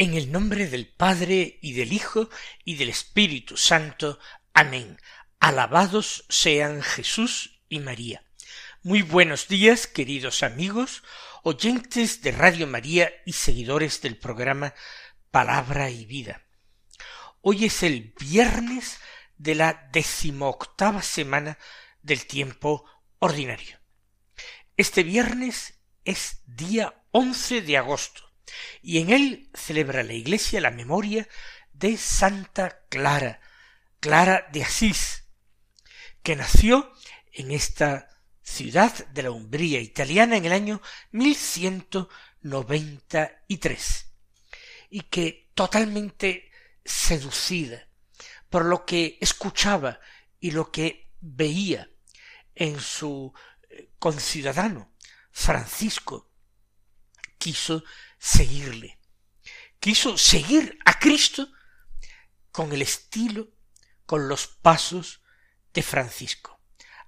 En el nombre del Padre y del Hijo y del Espíritu Santo. Amén. Alabados sean Jesús y María. Muy buenos días, queridos amigos, oyentes de Radio María y seguidores del programa Palabra y Vida. Hoy es el viernes de la decimoctava semana del tiempo ordinario. Este viernes es día once de agosto y en él celebra la Iglesia la memoria de Santa Clara, Clara de Asís, que nació en esta ciudad de la Umbría italiana en el año 1193 y que totalmente seducida por lo que escuchaba y lo que veía en su eh, conciudadano Francisco, quiso seguirle. Quiso seguir a Cristo con el estilo, con los pasos de Francisco,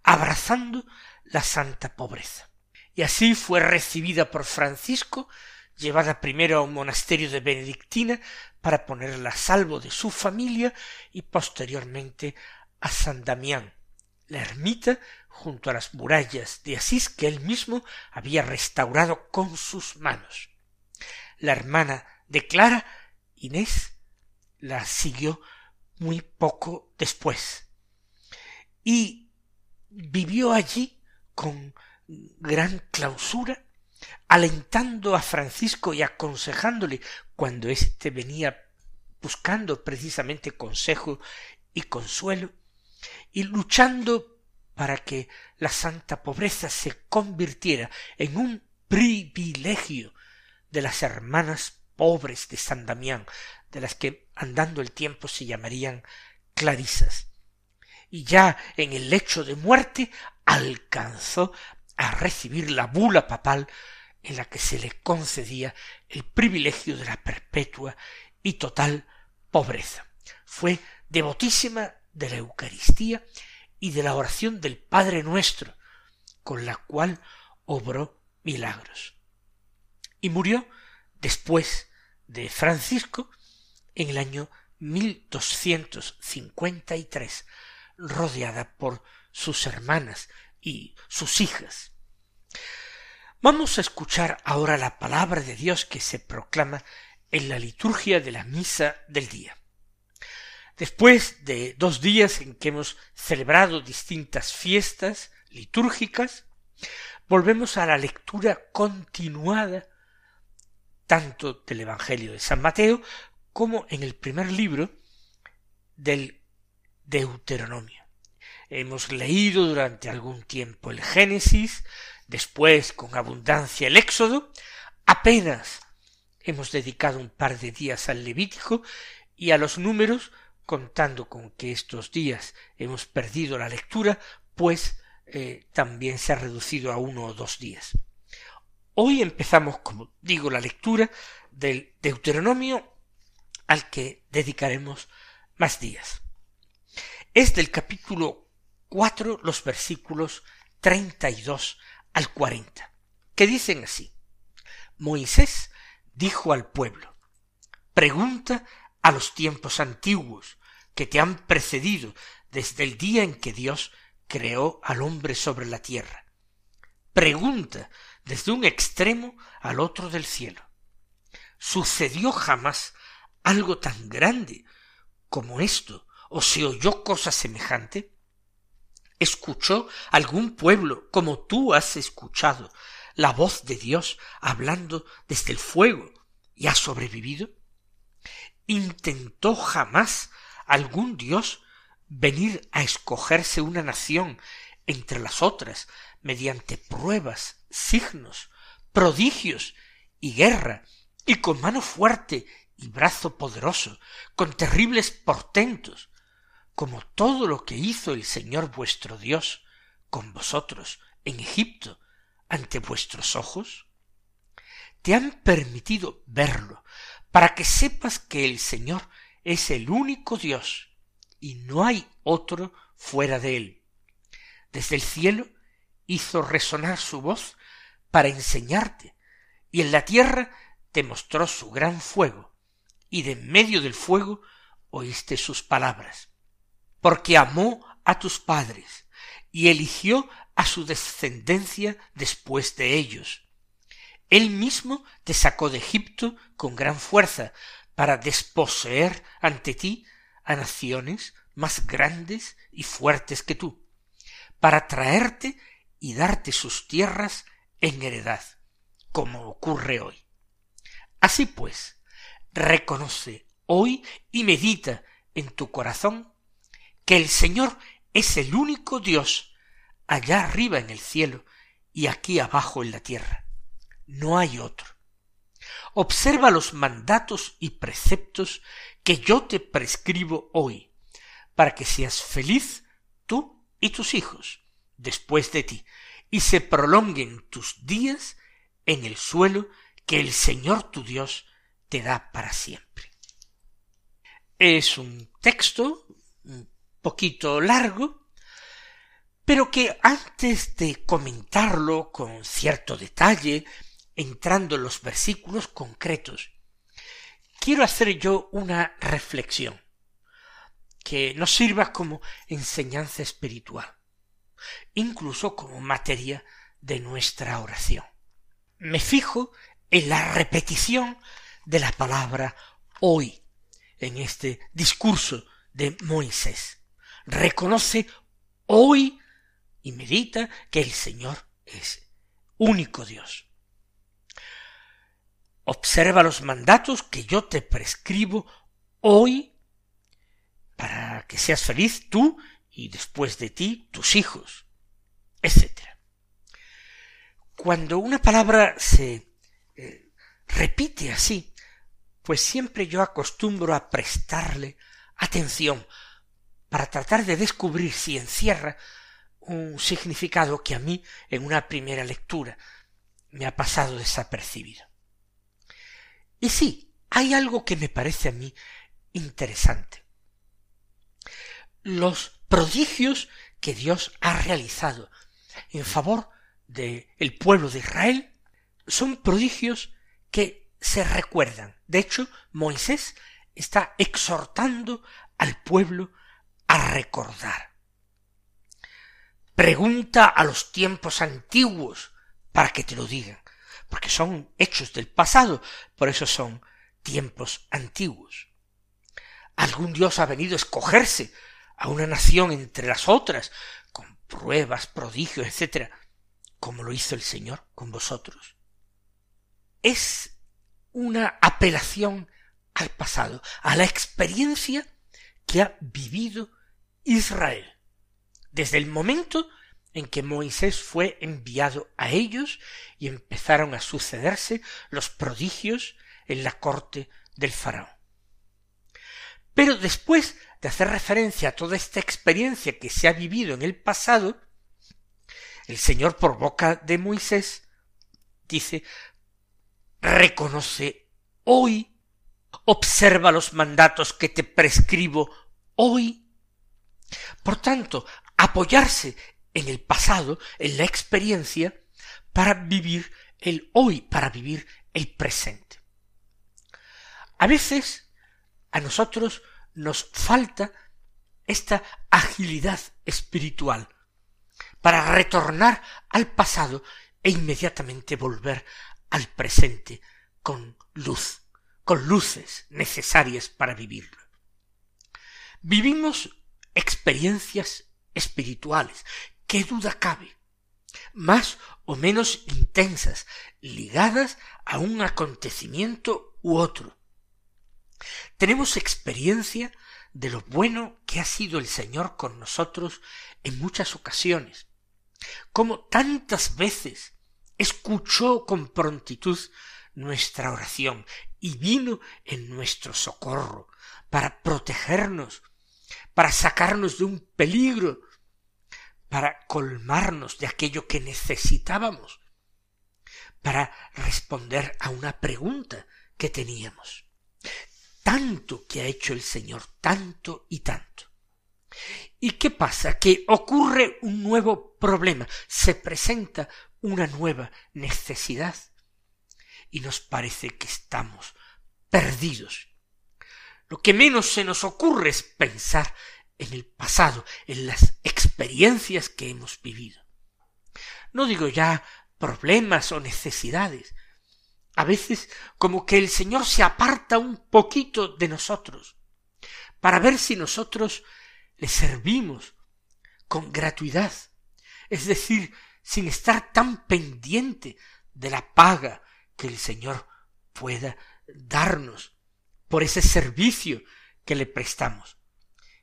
abrazando la santa pobreza. Y así fue recibida por Francisco, llevada primero a un monasterio de Benedictina para ponerla a salvo de su familia y posteriormente a San Damián, la ermita junto a las murallas de Asís que él mismo había restaurado con sus manos la hermana de Clara, Inés, la siguió muy poco después. Y vivió allí con gran clausura, alentando a Francisco y aconsejándole cuando éste venía buscando precisamente consejo y consuelo, y luchando para que la santa pobreza se convirtiera en un privilegio de las hermanas pobres de San Damián, de las que andando el tiempo se llamarían clarisas. Y ya en el lecho de muerte alcanzó a recibir la bula papal en la que se le concedía el privilegio de la perpetua y total pobreza. Fue devotísima de la Eucaristía y de la oración del Padre nuestro, con la cual obró milagros y murió después de Francisco en el año 1253, rodeada por sus hermanas y sus hijas. Vamos a escuchar ahora la palabra de Dios que se proclama en la liturgia de la misa del día. Después de dos días en que hemos celebrado distintas fiestas litúrgicas, volvemos a la lectura continuada tanto del Evangelio de San Mateo como en el primer libro del Deuteronomio. Hemos leído durante algún tiempo el Génesis, después con abundancia el Éxodo, apenas hemos dedicado un par de días al Levítico y a los números, contando con que estos días hemos perdido la lectura, pues eh, también se ha reducido a uno o dos días. Hoy empezamos, como digo, la lectura del Deuteronomio al que dedicaremos más días. Es del capítulo cuatro los versículos treinta y dos al cuarenta, que dicen así. Moisés dijo al pueblo, pregunta a los tiempos antiguos que te han precedido desde el día en que Dios creó al hombre sobre la tierra. Pregunta desde un extremo al otro del cielo. ¿Sucedió jamás algo tan grande como esto? ¿O se oyó cosa semejante? ¿Escuchó algún pueblo como tú has escuchado la voz de Dios hablando desde el fuego y ha sobrevivido? ¿Intentó jamás algún dios venir a escogerse una nación entre las otras mediante pruebas, signos, prodigios y guerra, y con mano fuerte y brazo poderoso, con terribles portentos, como todo lo que hizo el Señor vuestro Dios con vosotros en Egipto ante vuestros ojos? Te han permitido verlo, para que sepas que el Señor es el único Dios, y no hay otro fuera de él. Desde el cielo hizo resonar su voz para enseñarte, y en la tierra te mostró su gran fuego, y de en medio del fuego oíste sus palabras. Porque amó a tus padres, y eligió a su descendencia después de ellos. Él mismo te sacó de Egipto con gran fuerza, para desposeer ante ti a naciones más grandes y fuertes que tú, para traerte y darte sus tierras en heredad, como ocurre hoy. Así pues, reconoce hoy y medita en tu corazón que el Señor es el único Dios allá arriba en el cielo y aquí abajo en la tierra. No hay otro. Observa los mandatos y preceptos que yo te prescribo hoy, para que seas feliz tú y tus hijos después de ti, y se prolonguen tus días en el suelo que el Señor tu Dios te da para siempre. Es un texto un poquito largo, pero que antes de comentarlo con cierto detalle, entrando en los versículos concretos, quiero hacer yo una reflexión que nos sirva como enseñanza espiritual, incluso como materia de nuestra oración. Me fijo en la repetición de la palabra hoy en este discurso de Moisés. Reconoce hoy y medita que el Señor es único Dios. Observa los mandatos que yo te prescribo hoy para que seas feliz tú y después de ti tus hijos, etc. Cuando una palabra se eh, repite así, pues siempre yo acostumbro a prestarle atención para tratar de descubrir si encierra un significado que a mí en una primera lectura me ha pasado desapercibido. Y sí, hay algo que me parece a mí interesante. Los prodigios que Dios ha realizado en favor del el pueblo de Israel son prodigios que se recuerdan. De hecho, Moisés está exhortando al pueblo a recordar. Pregunta a los tiempos antiguos para que te lo digan, porque son hechos del pasado, por eso son tiempos antiguos. Algún Dios ha venido a escogerse a una nación entre las otras, con pruebas, prodigios, etc., como lo hizo el Señor con vosotros. Es una apelación al pasado, a la experiencia que ha vivido Israel desde el momento en que Moisés fue enviado a ellos y empezaron a sucederse los prodigios en la corte del faraón. Pero después de hacer referencia a toda esta experiencia que se ha vivido en el pasado, el Señor por boca de Moisés dice, reconoce hoy, observa los mandatos que te prescribo hoy. Por tanto, apoyarse en el pasado, en la experiencia, para vivir el hoy, para vivir el presente. A veces a nosotros nos falta esta agilidad espiritual para retornar al pasado e inmediatamente volver al presente con luz, con luces necesarias para vivirlo. Vivimos experiencias espirituales, qué duda cabe, más o menos intensas, ligadas a un acontecimiento u otro. Tenemos experiencia de lo bueno que ha sido el Señor con nosotros en muchas ocasiones, como tantas veces escuchó con prontitud nuestra oración y vino en nuestro socorro para protegernos, para sacarnos de un peligro, para colmarnos de aquello que necesitábamos, para responder a una pregunta que teníamos. Tanto que ha hecho el Señor, tanto y tanto. ¿Y qué pasa? Que ocurre un nuevo problema, se presenta una nueva necesidad y nos parece que estamos perdidos. Lo que menos se nos ocurre es pensar en el pasado, en las experiencias que hemos vivido. No digo ya problemas o necesidades. A veces como que el Señor se aparta un poquito de nosotros para ver si nosotros le servimos con gratuidad, es decir, sin estar tan pendiente de la paga que el Señor pueda darnos por ese servicio que le prestamos.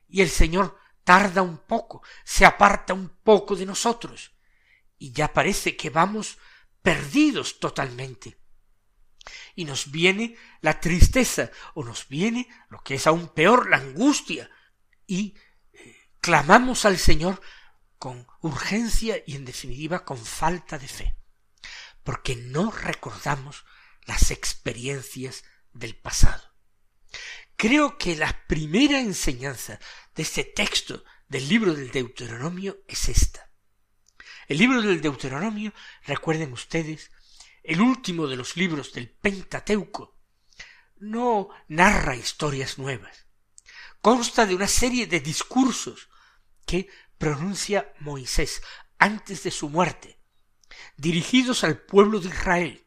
Y el Señor tarda un poco, se aparta un poco de nosotros, y ya parece que vamos perdidos totalmente. Y nos viene la tristeza, o nos viene, lo que es aún peor, la angustia, y eh, clamamos al Señor con urgencia y en definitiva con falta de fe porque no recordamos las experiencias del pasado. Creo que la primera enseñanza de este texto del libro del Deuteronomio es esta. El libro del Deuteronomio, recuerden ustedes, el último de los libros del Pentateuco, no narra historias nuevas. Consta de una serie de discursos que pronuncia Moisés antes de su muerte dirigidos al pueblo de Israel,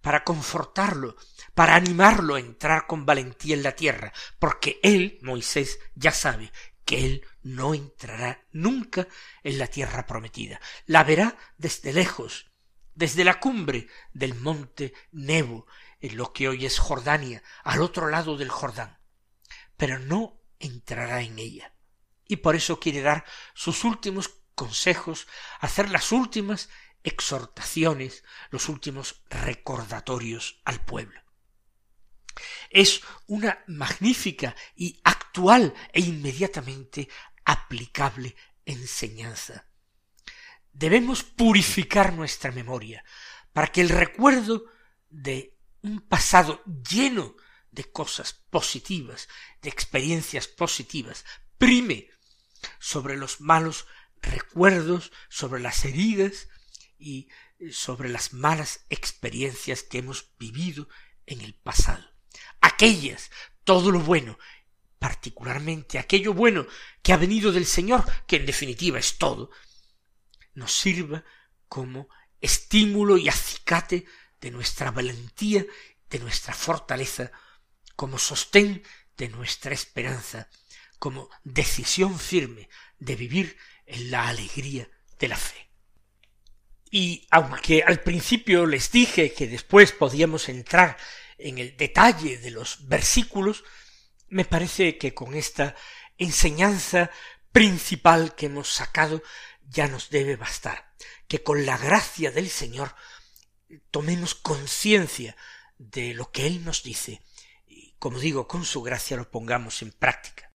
para confortarlo, para animarlo a entrar con valentía en la tierra, porque él, Moisés, ya sabe que él no entrará nunca en la tierra prometida. La verá desde lejos, desde la cumbre del monte Nebo, en lo que hoy es Jordania, al otro lado del Jordán, pero no entrará en ella. Y por eso quiere dar sus últimos consejos, hacer las últimas exhortaciones, los últimos recordatorios al pueblo. Es una magnífica y actual e inmediatamente aplicable enseñanza. Debemos purificar nuestra memoria para que el recuerdo de un pasado lleno de cosas positivas, de experiencias positivas, prime sobre los malos recuerdos, sobre las heridas y sobre las malas experiencias que hemos vivido en el pasado. Aquellas, todo lo bueno, particularmente aquello bueno que ha venido del Señor, que en definitiva es todo, nos sirva como estímulo y acicate de nuestra valentía, de nuestra fortaleza, como sostén de nuestra esperanza, como decisión firme de vivir en la alegría de la fe. Y aunque al principio les dije que después podíamos entrar en el detalle de los versículos, me parece que con esta enseñanza principal que hemos sacado ya nos debe bastar, que con la gracia del Señor tomemos conciencia de lo que Él nos dice y, como digo, con su gracia lo pongamos en práctica.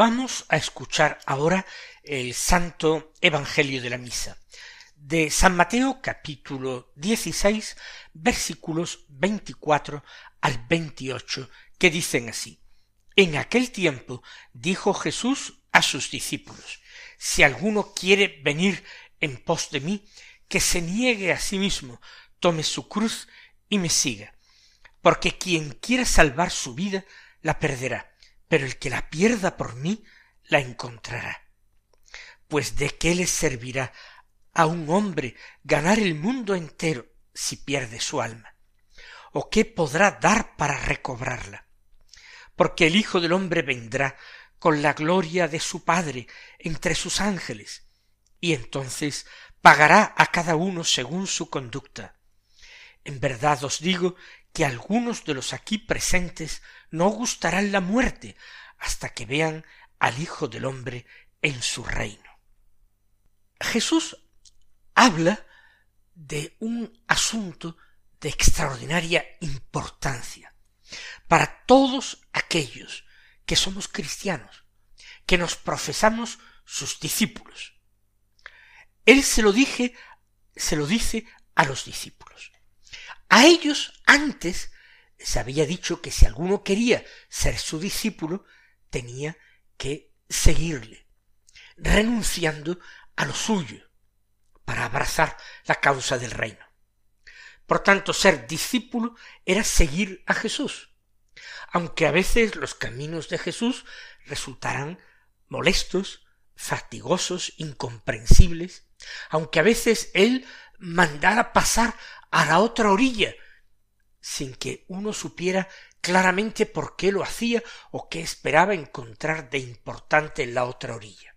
Vamos a escuchar ahora el Santo Evangelio de la Misa de San Mateo capítulo 16 versículos 24 al 28 que dicen así. En aquel tiempo dijo Jesús a sus discípulos, si alguno quiere venir en pos de mí, que se niegue a sí mismo, tome su cruz y me siga. Porque quien quiera salvar su vida, la perderá, pero el que la pierda por mí, la encontrará. Pues de qué le servirá a un hombre ganar el mundo entero si pierde su alma? ¿O qué podrá dar para recobrarla? Porque el Hijo del hombre vendrá con la gloria de su Padre entre sus ángeles, y entonces pagará a cada uno según su conducta. En verdad os digo que algunos de los aquí presentes no gustarán la muerte hasta que vean al Hijo del hombre en su reino. Jesús habla de un asunto de extraordinaria importancia para todos aquellos que somos cristianos, que nos profesamos sus discípulos. Él se lo dije, se lo dice a los discípulos. A ellos antes se había dicho que si alguno quería ser su discípulo, tenía que seguirle, renunciando a lo suyo, para abrazar la causa del reino. Por tanto, ser discípulo era seguir a Jesús, aunque a veces los caminos de Jesús resultaran molestos, fatigosos, incomprensibles, aunque a veces él mandara pasar a la otra orilla, sin que uno supiera claramente por qué lo hacía o qué esperaba encontrar de importante en la otra orilla.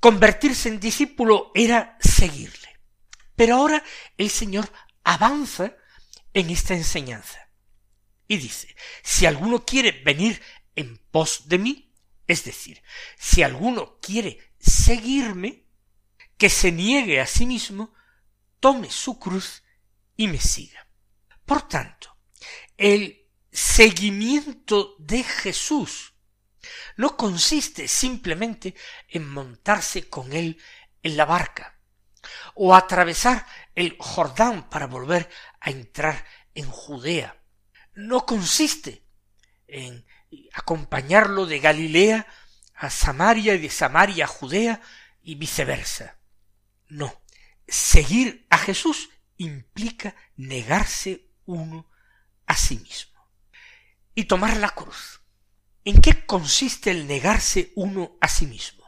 Convertirse en discípulo era seguirle. Pero ahora el Señor avanza en esta enseñanza y dice, si alguno quiere venir en pos de mí, es decir, si alguno quiere seguirme, que se niegue a sí mismo, tome su cruz y me siga. Por tanto, el seguimiento de Jesús no consiste simplemente en montarse con él en la barca o atravesar el Jordán para volver a entrar en Judea. No consiste en acompañarlo de Galilea a Samaria y de Samaria a Judea y viceversa. No, seguir a Jesús implica negarse uno a sí mismo y tomar la cruz. ¿En qué consiste el negarse uno a sí mismo?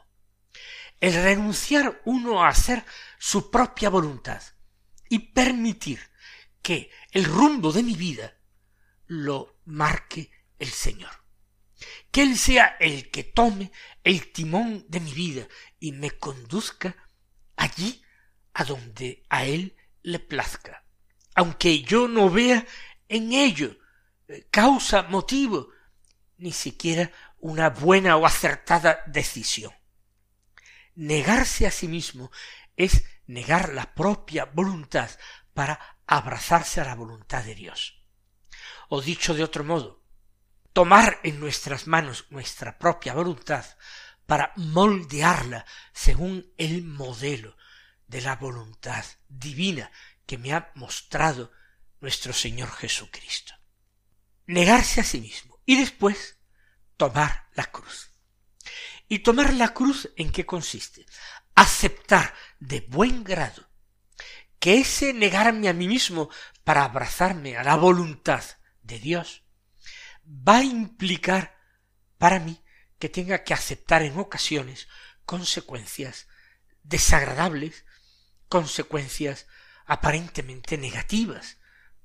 El renunciar uno a hacer su propia voluntad y permitir que el rumbo de mi vida lo marque el Señor. Que Él sea el que tome el timón de mi vida y me conduzca allí a donde a Él le plazca, aunque yo no vea en ello eh, causa, motivo, ni siquiera una buena o acertada decisión. Negarse a sí mismo es negar la propia voluntad para abrazarse a la voluntad de Dios. O dicho de otro modo, tomar en nuestras manos nuestra propia voluntad para moldearla según el modelo de la voluntad divina que me ha mostrado nuestro Señor Jesucristo. Negarse a sí mismo y después tomar la cruz. ¿Y tomar la cruz en qué consiste? Aceptar de buen grado que ese negarme a mí mismo para abrazarme a la voluntad de Dios va a implicar para mí que tenga que aceptar en ocasiones consecuencias desagradables, consecuencias aparentemente negativas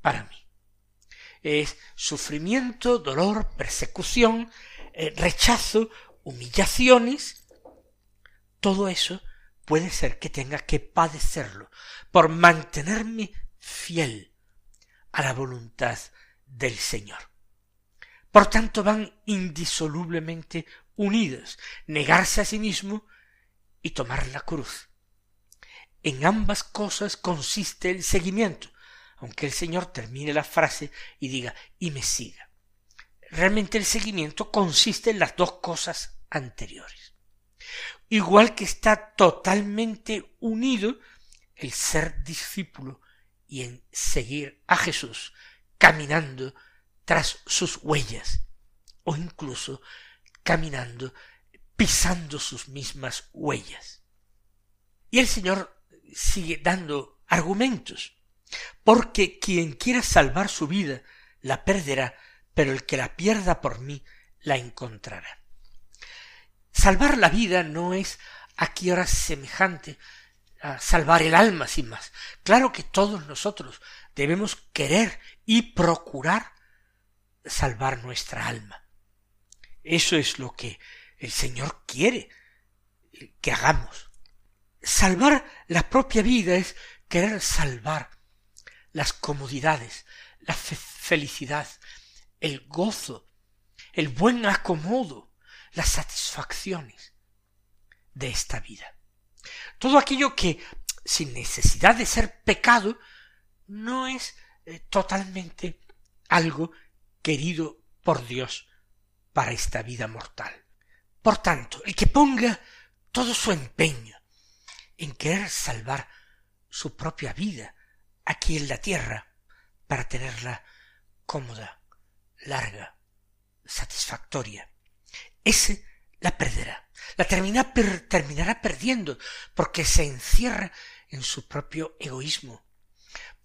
para mí. Es sufrimiento, dolor, persecución, eh, rechazo, humillaciones, todo eso puede ser que tenga que padecerlo por mantenerme fiel a la voluntad del Señor. Por tanto, van indisolublemente unidos, negarse a sí mismo y tomar la cruz. En ambas cosas consiste el seguimiento, aunque el Señor termine la frase y diga y me siga realmente el seguimiento consiste en las dos cosas anteriores. Igual que está totalmente unido el ser discípulo y en seguir a Jesús caminando tras sus huellas o incluso caminando pisando sus mismas huellas. Y el Señor sigue dando argumentos, porque quien quiera salvar su vida la perderá, pero el que la pierda por mí la encontrará. Salvar la vida no es aquí ahora semejante a salvar el alma sin más. Claro que todos nosotros debemos querer y procurar salvar nuestra alma. Eso es lo que el Señor quiere que hagamos. Salvar la propia vida es querer salvar las comodidades, la felicidad, el gozo, el buen acomodo, las satisfacciones de esta vida. Todo aquello que, sin necesidad de ser pecado, no es eh, totalmente algo querido por Dios para esta vida mortal. Por tanto, el que ponga todo su empeño en querer salvar su propia vida aquí en la tierra para tenerla cómoda, larga, satisfactoria, ese la perderá, la terminará perdiendo porque se encierra en su propio egoísmo,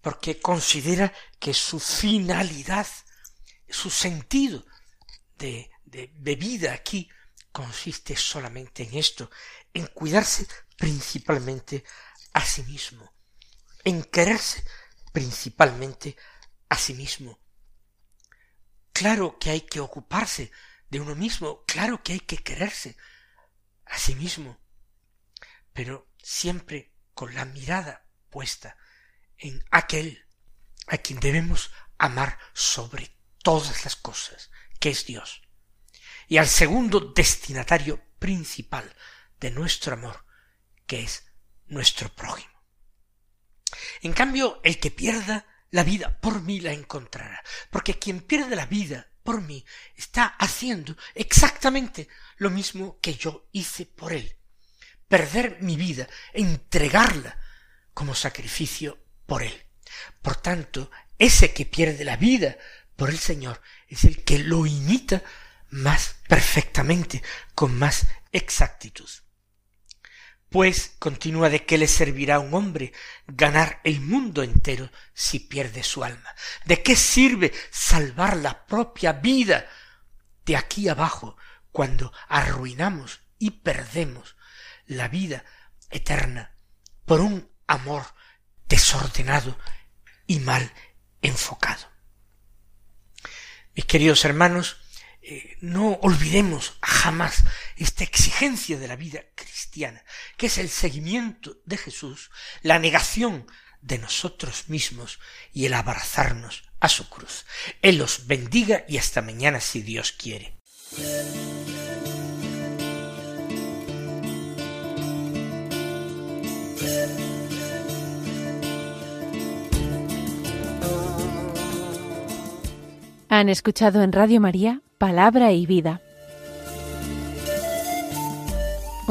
porque considera que su finalidad, su sentido de de, vida aquí consiste solamente en esto, en cuidarse principalmente a sí mismo, en quererse principalmente a sí mismo. Claro que hay que ocuparse de uno mismo, claro que hay que quererse a sí mismo, pero siempre con la mirada puesta en aquel a quien debemos amar sobre todas las cosas, que es Dios y al segundo destinatario principal de nuestro amor, que es nuestro prójimo. En cambio, el que pierda la vida por mí la encontrará, porque quien pierde la vida por mí está haciendo exactamente lo mismo que yo hice por él. Perder mi vida, entregarla como sacrificio por él. Por tanto, ese que pierde la vida por el Señor es el que lo imita más perfectamente, con más exactitud. Pues continúa de qué le servirá a un hombre ganar el mundo entero si pierde su alma. ¿De qué sirve salvar la propia vida de aquí abajo cuando arruinamos y perdemos la vida eterna por un amor desordenado y mal enfocado? Mis queridos hermanos, eh, no olvidemos jamás esta exigencia de la vida cristiana, que es el seguimiento de Jesús, la negación de nosotros mismos y el abrazarnos a su cruz. Él los bendiga y hasta mañana si Dios quiere. Han escuchado en Radio María Palabra y Vida.